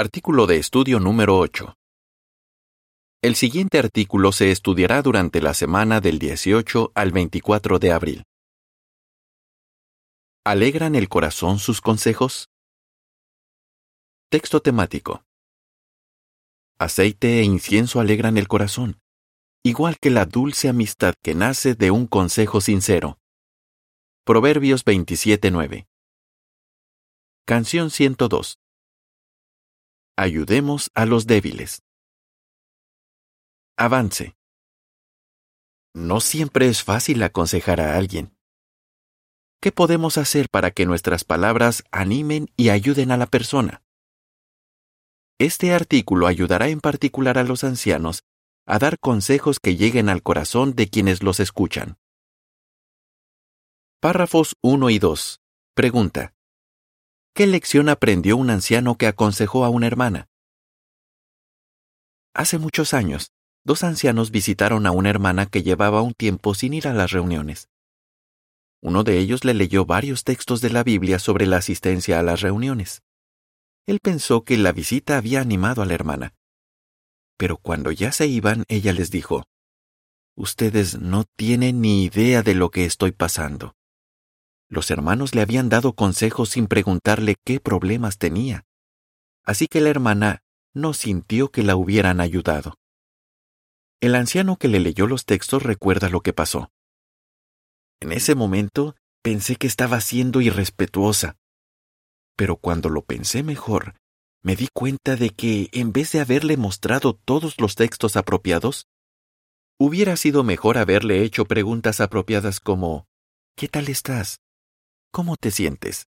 Artículo de estudio número 8. El siguiente artículo se estudiará durante la semana del 18 al 24 de abril. ¿Alegran el corazón sus consejos? Texto temático. Aceite e incienso alegran el corazón, igual que la dulce amistad que nace de un consejo sincero. Proverbios 27.9. Canción 102. Ayudemos a los débiles. Avance. No siempre es fácil aconsejar a alguien. ¿Qué podemos hacer para que nuestras palabras animen y ayuden a la persona? Este artículo ayudará en particular a los ancianos a dar consejos que lleguen al corazón de quienes los escuchan. Párrafos 1 y 2. Pregunta. ¿Qué lección aprendió un anciano que aconsejó a una hermana? Hace muchos años, dos ancianos visitaron a una hermana que llevaba un tiempo sin ir a las reuniones. Uno de ellos le leyó varios textos de la Biblia sobre la asistencia a las reuniones. Él pensó que la visita había animado a la hermana. Pero cuando ya se iban, ella les dijo, Ustedes no tienen ni idea de lo que estoy pasando. Los hermanos le habían dado consejos sin preguntarle qué problemas tenía. Así que la hermana no sintió que la hubieran ayudado. El anciano que le leyó los textos recuerda lo que pasó. En ese momento pensé que estaba siendo irrespetuosa. Pero cuando lo pensé mejor, me di cuenta de que, en vez de haberle mostrado todos los textos apropiados, hubiera sido mejor haberle hecho preguntas apropiadas como ¿Qué tal estás? ¿Cómo te sientes?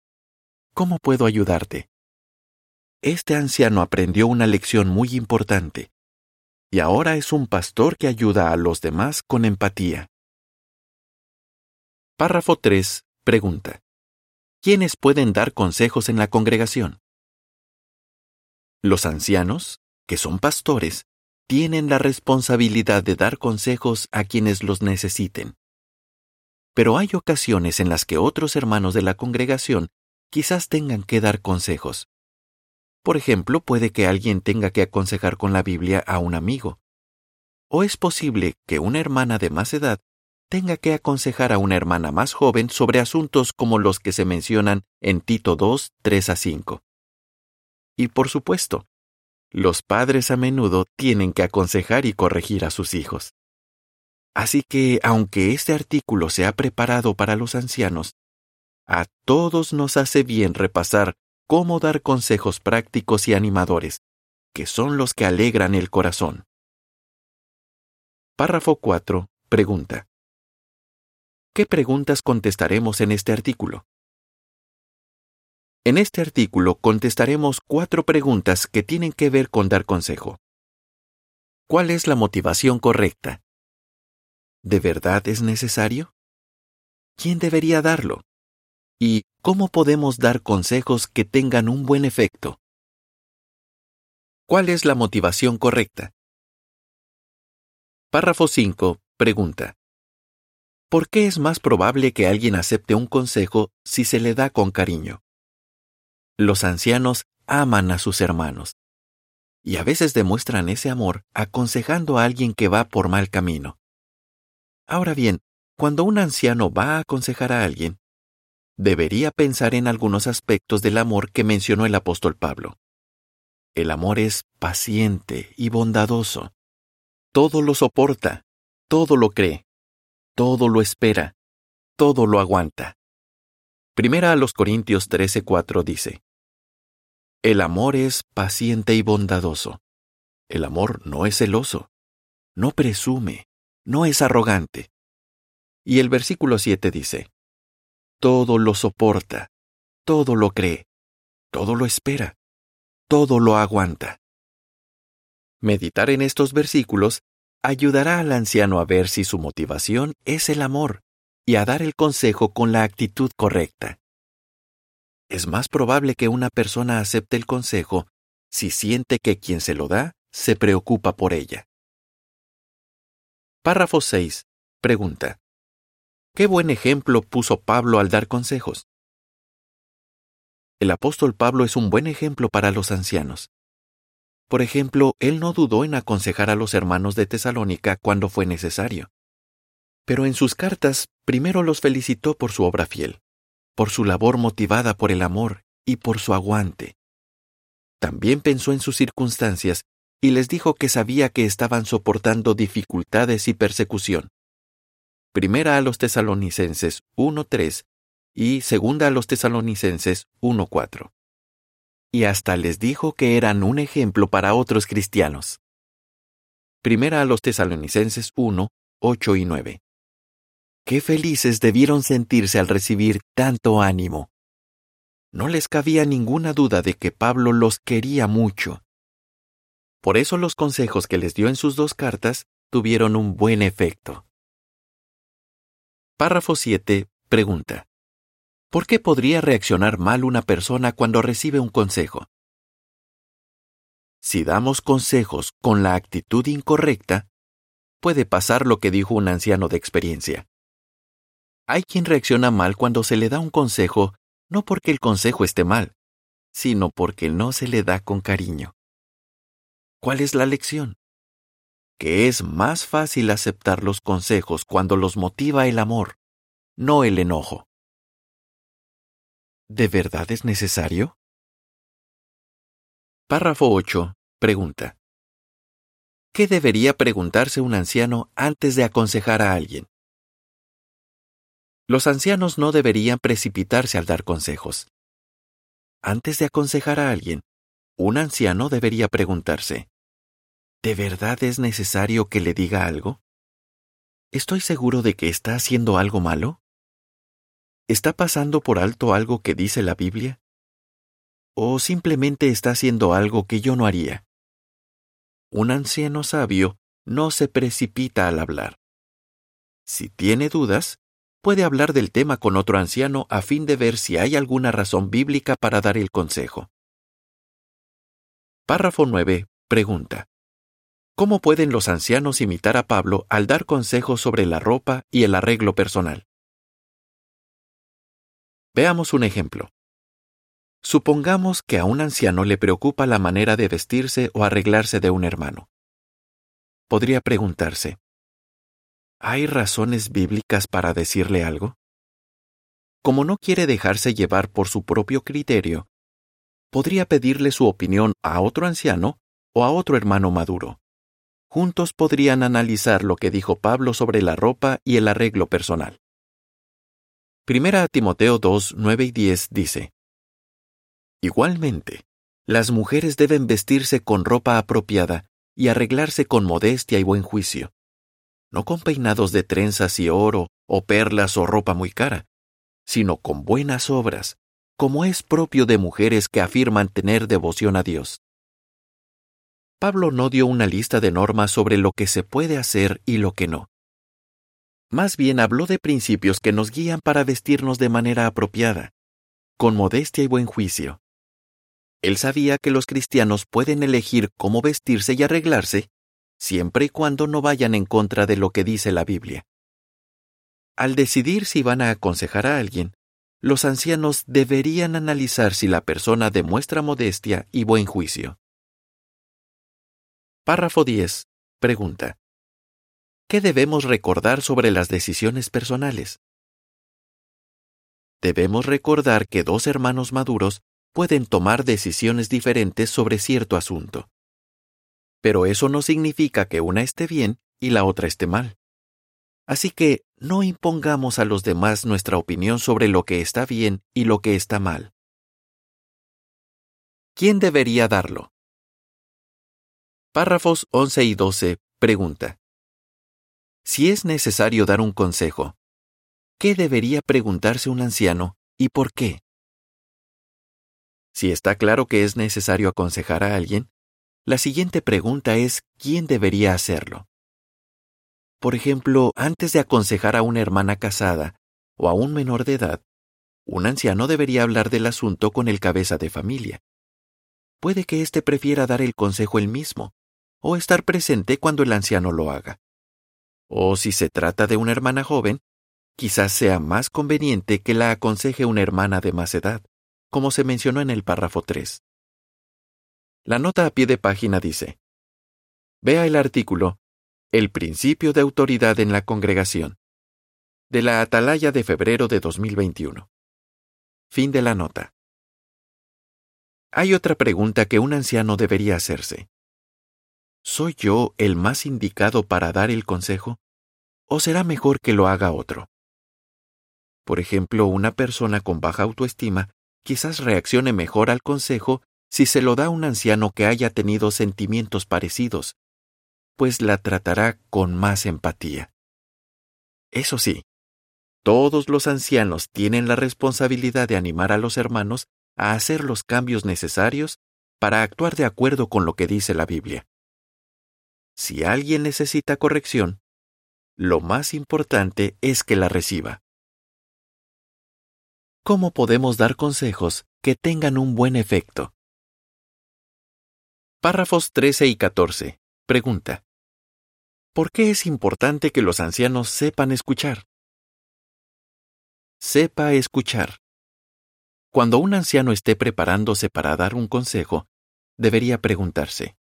¿Cómo puedo ayudarte? Este anciano aprendió una lección muy importante, y ahora es un pastor que ayuda a los demás con empatía. Párrafo 3. Pregunta. ¿Quiénes pueden dar consejos en la congregación? Los ancianos, que son pastores, tienen la responsabilidad de dar consejos a quienes los necesiten pero hay ocasiones en las que otros hermanos de la congregación quizás tengan que dar consejos. Por ejemplo, puede que alguien tenga que aconsejar con la Biblia a un amigo. O es posible que una hermana de más edad tenga que aconsejar a una hermana más joven sobre asuntos como los que se mencionan en Tito 2, 3 a 5. Y por supuesto, los padres a menudo tienen que aconsejar y corregir a sus hijos. Así que, aunque este artículo se ha preparado para los ancianos, a todos nos hace bien repasar cómo dar consejos prácticos y animadores, que son los que alegran el corazón. Párrafo 4. Pregunta. ¿Qué preguntas contestaremos en este artículo? En este artículo contestaremos cuatro preguntas que tienen que ver con dar consejo. ¿Cuál es la motivación correcta? ¿De verdad es necesario? ¿Quién debería darlo? ¿Y cómo podemos dar consejos que tengan un buen efecto? ¿Cuál es la motivación correcta? Párrafo 5. Pregunta. ¿Por qué es más probable que alguien acepte un consejo si se le da con cariño? Los ancianos aman a sus hermanos y a veces demuestran ese amor aconsejando a alguien que va por mal camino. Ahora bien, cuando un anciano va a aconsejar a alguien, debería pensar en algunos aspectos del amor que mencionó el apóstol Pablo. El amor es paciente y bondadoso. Todo lo soporta, todo lo cree, todo lo espera, todo lo aguanta. Primera a los Corintios 13:4 dice, El amor es paciente y bondadoso. El amor no es celoso, no presume, no es arrogante. Y el versículo 7 dice, Todo lo soporta, todo lo cree, todo lo espera, todo lo aguanta. Meditar en estos versículos ayudará al anciano a ver si su motivación es el amor y a dar el consejo con la actitud correcta. Es más probable que una persona acepte el consejo si siente que quien se lo da se preocupa por ella. Párrafo 6. Pregunta. ¿Qué buen ejemplo puso Pablo al dar consejos? El apóstol Pablo es un buen ejemplo para los ancianos. Por ejemplo, él no dudó en aconsejar a los hermanos de Tesalónica cuando fue necesario. Pero en sus cartas primero los felicitó por su obra fiel, por su labor motivada por el amor y por su aguante. También pensó en sus circunstancias y les dijo que sabía que estaban soportando dificultades y persecución. Primera a los tesalonicenses 1.3 y segunda a los tesalonicenses 1.4 y hasta les dijo que eran un ejemplo para otros cristianos. Primera a los tesalonicenses 1, 8 y 9. Qué felices debieron sentirse al recibir tanto ánimo. No les cabía ninguna duda de que Pablo los quería mucho. Por eso los consejos que les dio en sus dos cartas tuvieron un buen efecto. Párrafo 7. Pregunta. ¿Por qué podría reaccionar mal una persona cuando recibe un consejo? Si damos consejos con la actitud incorrecta, puede pasar lo que dijo un anciano de experiencia. Hay quien reacciona mal cuando se le da un consejo, no porque el consejo esté mal, sino porque no se le da con cariño. ¿Cuál es la lección? Que es más fácil aceptar los consejos cuando los motiva el amor, no el enojo. ¿De verdad es necesario? Párrafo 8. Pregunta. ¿Qué debería preguntarse un anciano antes de aconsejar a alguien? Los ancianos no deberían precipitarse al dar consejos. Antes de aconsejar a alguien, un anciano debería preguntarse, ¿de verdad es necesario que le diga algo? ¿Estoy seguro de que está haciendo algo malo? ¿Está pasando por alto algo que dice la Biblia? ¿O simplemente está haciendo algo que yo no haría? Un anciano sabio no se precipita al hablar. Si tiene dudas, puede hablar del tema con otro anciano a fin de ver si hay alguna razón bíblica para dar el consejo. Párrafo 9. Pregunta. ¿Cómo pueden los ancianos imitar a Pablo al dar consejos sobre la ropa y el arreglo personal? Veamos un ejemplo. Supongamos que a un anciano le preocupa la manera de vestirse o arreglarse de un hermano. Podría preguntarse, ¿hay razones bíblicas para decirle algo? Como no quiere dejarse llevar por su propio criterio, podría pedirle su opinión a otro anciano o a otro hermano maduro. Juntos podrían analizar lo que dijo Pablo sobre la ropa y el arreglo personal. Primera Timoteo 2, 9 y 10 dice, Igualmente, las mujeres deben vestirse con ropa apropiada y arreglarse con modestia y buen juicio, no con peinados de trenzas y oro, o perlas o ropa muy cara, sino con buenas obras, como es propio de mujeres que afirman tener devoción a Dios. Pablo no dio una lista de normas sobre lo que se puede hacer y lo que no. Más bien habló de principios que nos guían para vestirnos de manera apropiada, con modestia y buen juicio. Él sabía que los cristianos pueden elegir cómo vestirse y arreglarse, siempre y cuando no vayan en contra de lo que dice la Biblia. Al decidir si van a aconsejar a alguien, los ancianos deberían analizar si la persona demuestra modestia y buen juicio. Párrafo 10. Pregunta. ¿Qué debemos recordar sobre las decisiones personales? Debemos recordar que dos hermanos maduros pueden tomar decisiones diferentes sobre cierto asunto. Pero eso no significa que una esté bien y la otra esté mal. Así que no impongamos a los demás nuestra opinión sobre lo que está bien y lo que está mal. ¿Quién debería darlo? Párrafos 11 y 12 pregunta. Si es necesario dar un consejo, ¿qué debería preguntarse un anciano y por qué? Si está claro que es necesario aconsejar a alguien, la siguiente pregunta es ¿quién debería hacerlo? Por ejemplo, antes de aconsejar a una hermana casada o a un menor de edad, un anciano debería hablar del asunto con el cabeza de familia. Puede que éste prefiera dar el consejo él mismo, o estar presente cuando el anciano lo haga. O si se trata de una hermana joven, quizás sea más conveniente que la aconseje una hermana de más edad, como se mencionó en el párrafo 3. La nota a pie de página dice, Vea el artículo El principio de autoridad en la congregación, de la Atalaya de febrero de 2021. Fin de la nota. Hay otra pregunta que un anciano debería hacerse. ¿Soy yo el más indicado para dar el consejo? ¿O será mejor que lo haga otro? Por ejemplo, una persona con baja autoestima quizás reaccione mejor al consejo si se lo da un anciano que haya tenido sentimientos parecidos, pues la tratará con más empatía. Eso sí, todos los ancianos tienen la responsabilidad de animar a los hermanos a hacer los cambios necesarios para actuar de acuerdo con lo que dice la Biblia. Si alguien necesita corrección, lo más importante es que la reciba. ¿Cómo podemos dar consejos que tengan un buen efecto? Párrafos 13 y 14. Pregunta. ¿Por qué es importante que los ancianos sepan escuchar? Sepa escuchar. Cuando un anciano esté preparándose para dar un consejo, debería preguntarse,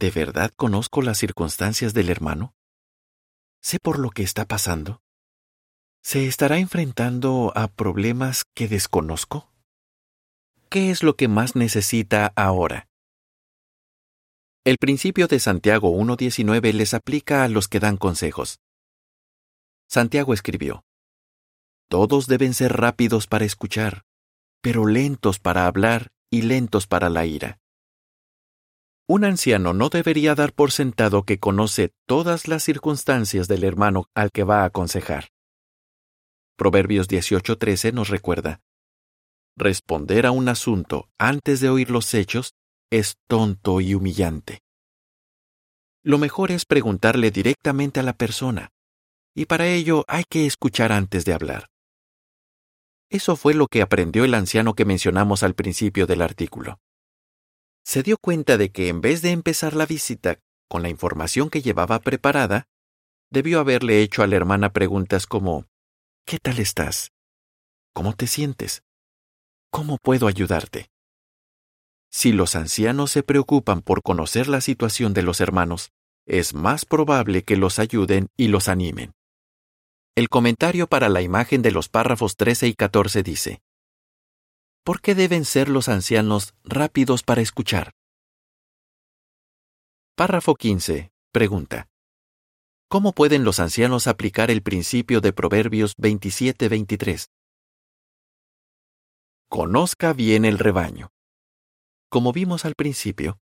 ¿De verdad conozco las circunstancias del hermano? ¿Sé por lo que está pasando? ¿Se estará enfrentando a problemas que desconozco? ¿Qué es lo que más necesita ahora? El principio de Santiago 1.19 les aplica a los que dan consejos. Santiago escribió, Todos deben ser rápidos para escuchar, pero lentos para hablar y lentos para la ira. Un anciano no debería dar por sentado que conoce todas las circunstancias del hermano al que va a aconsejar. Proverbios 18:13 nos recuerda, Responder a un asunto antes de oír los hechos es tonto y humillante. Lo mejor es preguntarle directamente a la persona, y para ello hay que escuchar antes de hablar. Eso fue lo que aprendió el anciano que mencionamos al principio del artículo se dio cuenta de que en vez de empezar la visita con la información que llevaba preparada, debió haberle hecho a la hermana preguntas como ¿Qué tal estás? ¿Cómo te sientes? ¿Cómo puedo ayudarte? Si los ancianos se preocupan por conocer la situación de los hermanos, es más probable que los ayuden y los animen. El comentario para la imagen de los párrafos 13 y 14 dice, ¿Por qué deben ser los ancianos rápidos para escuchar? Párrafo 15. Pregunta. ¿Cómo pueden los ancianos aplicar el principio de Proverbios 27-23? Conozca bien el rebaño. Como vimos al principio,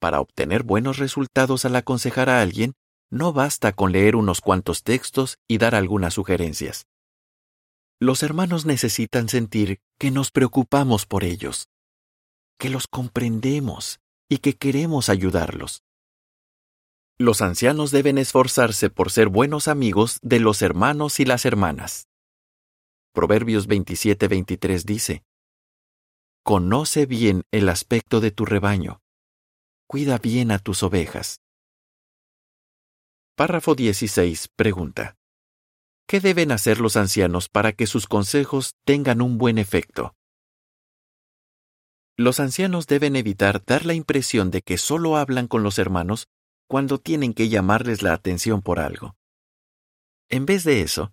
para obtener buenos resultados al aconsejar a alguien, no basta con leer unos cuantos textos y dar algunas sugerencias. Los hermanos necesitan sentir que nos preocupamos por ellos, que los comprendemos y que queremos ayudarlos. Los ancianos deben esforzarse por ser buenos amigos de los hermanos y las hermanas. Proverbios 27-23 dice, Conoce bien el aspecto de tu rebaño, cuida bien a tus ovejas. Párrafo 16 pregunta. ¿Qué deben hacer los ancianos para que sus consejos tengan un buen efecto? Los ancianos deben evitar dar la impresión de que solo hablan con los hermanos cuando tienen que llamarles la atención por algo. En vez de eso,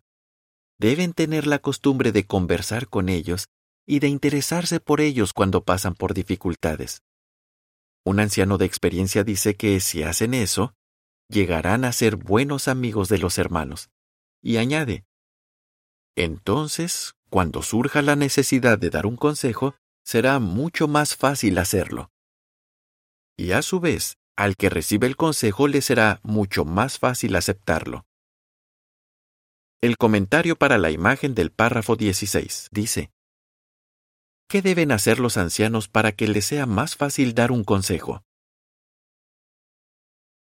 deben tener la costumbre de conversar con ellos y de interesarse por ellos cuando pasan por dificultades. Un anciano de experiencia dice que si hacen eso, llegarán a ser buenos amigos de los hermanos y añade, Entonces, cuando surja la necesidad de dar un consejo, será mucho más fácil hacerlo. Y a su vez, al que recibe el consejo le será mucho más fácil aceptarlo. El comentario para la imagen del párrafo 16 dice, ¿Qué deben hacer los ancianos para que les sea más fácil dar un consejo?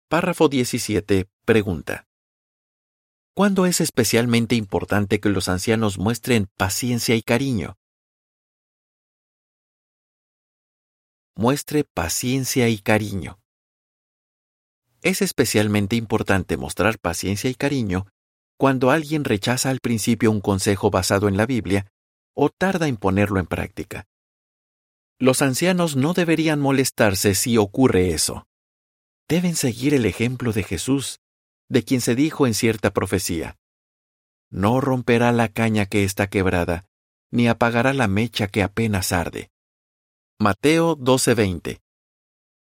Párrafo 17 pregunta. ¿Cuándo es especialmente importante que los ancianos muestren paciencia y cariño? Muestre paciencia y cariño. Es especialmente importante mostrar paciencia y cariño cuando alguien rechaza al principio un consejo basado en la Biblia o tarda en ponerlo en práctica. Los ancianos no deberían molestarse si ocurre eso. Deben seguir el ejemplo de Jesús, de quien se dijo en cierta profecía. No romperá la caña que está quebrada, ni apagará la mecha que apenas arde. Mateo 12:20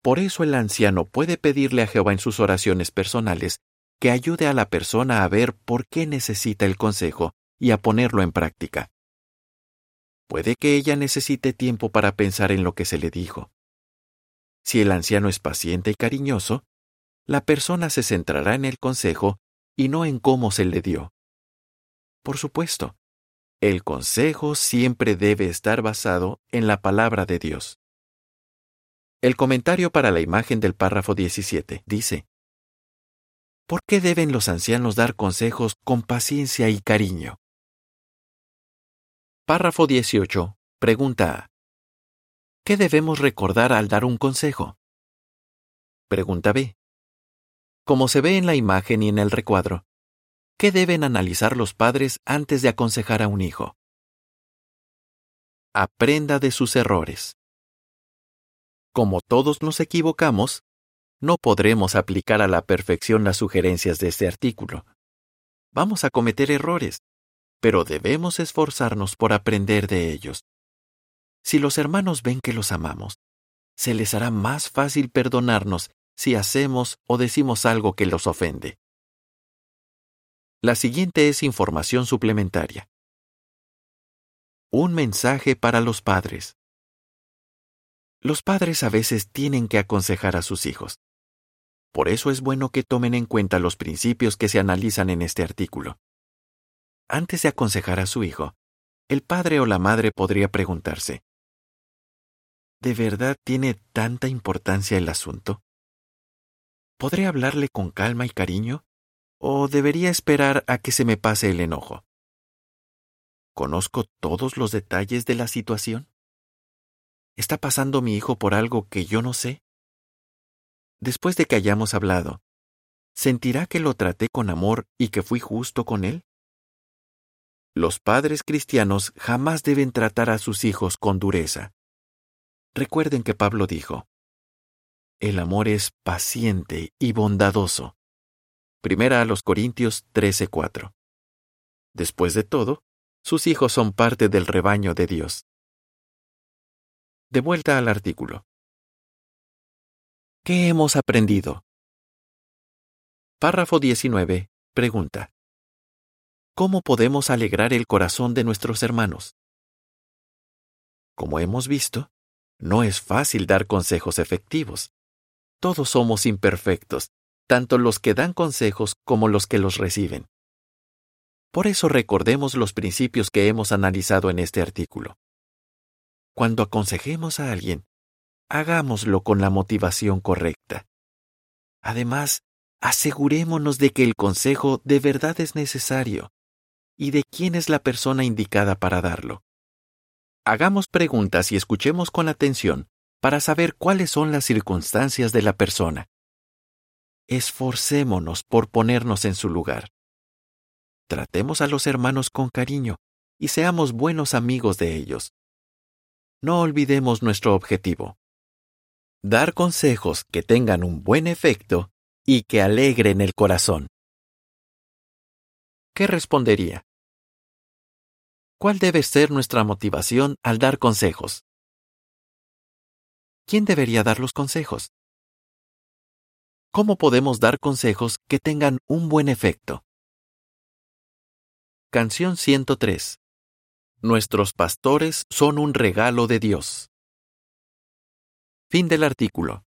Por eso el anciano puede pedirle a Jehová en sus oraciones personales que ayude a la persona a ver por qué necesita el consejo y a ponerlo en práctica. Puede que ella necesite tiempo para pensar en lo que se le dijo. Si el anciano es paciente y cariñoso, la persona se centrará en el consejo y no en cómo se le dio. Por supuesto, el consejo siempre debe estar basado en la palabra de Dios. El comentario para la imagen del párrafo 17 dice, ¿Por qué deben los ancianos dar consejos con paciencia y cariño? Párrafo 18. Pregunta. ¿Qué debemos recordar al dar un consejo? Pregunta B. Como se ve en la imagen y en el recuadro, ¿Qué deben analizar los padres antes de aconsejar a un hijo? Aprenda de sus errores. Como todos nos equivocamos, no podremos aplicar a la perfección las sugerencias de este artículo. Vamos a cometer errores, pero debemos esforzarnos por aprender de ellos. Si los hermanos ven que los amamos, se les hará más fácil perdonarnos si hacemos o decimos algo que los ofende. La siguiente es información suplementaria. Un mensaje para los padres. Los padres a veces tienen que aconsejar a sus hijos. Por eso es bueno que tomen en cuenta los principios que se analizan en este artículo. Antes de aconsejar a su hijo, el padre o la madre podría preguntarse, ¿De verdad tiene tanta importancia el asunto? ¿Podré hablarle con calma y cariño? ¿O debería esperar a que se me pase el enojo? ¿Conozco todos los detalles de la situación? ¿Está pasando mi hijo por algo que yo no sé? Después de que hayamos hablado, ¿sentirá que lo traté con amor y que fui justo con él? Los padres cristianos jamás deben tratar a sus hijos con dureza. Recuerden que Pablo dijo, El amor es paciente y bondadoso. Primera a los Corintios 13:4. Después de todo, sus hijos son parte del rebaño de Dios. De vuelta al artículo. ¿Qué hemos aprendido? Párrafo 19. Pregunta. ¿Cómo podemos alegrar el corazón de nuestros hermanos? Como hemos visto, no es fácil dar consejos efectivos. Todos somos imperfectos tanto los que dan consejos como los que los reciben. Por eso recordemos los principios que hemos analizado en este artículo. Cuando aconsejemos a alguien, hagámoslo con la motivación correcta. Además, asegurémonos de que el consejo de verdad es necesario y de quién es la persona indicada para darlo. Hagamos preguntas y escuchemos con atención para saber cuáles son las circunstancias de la persona esforcémonos por ponernos en su lugar. Tratemos a los hermanos con cariño y seamos buenos amigos de ellos. No olvidemos nuestro objetivo. Dar consejos que tengan un buen efecto y que alegren el corazón. ¿Qué respondería? ¿Cuál debe ser nuestra motivación al dar consejos? ¿Quién debería dar los consejos? ¿Cómo podemos dar consejos que tengan un buen efecto? Canción 103. Nuestros pastores son un regalo de Dios. Fin del artículo.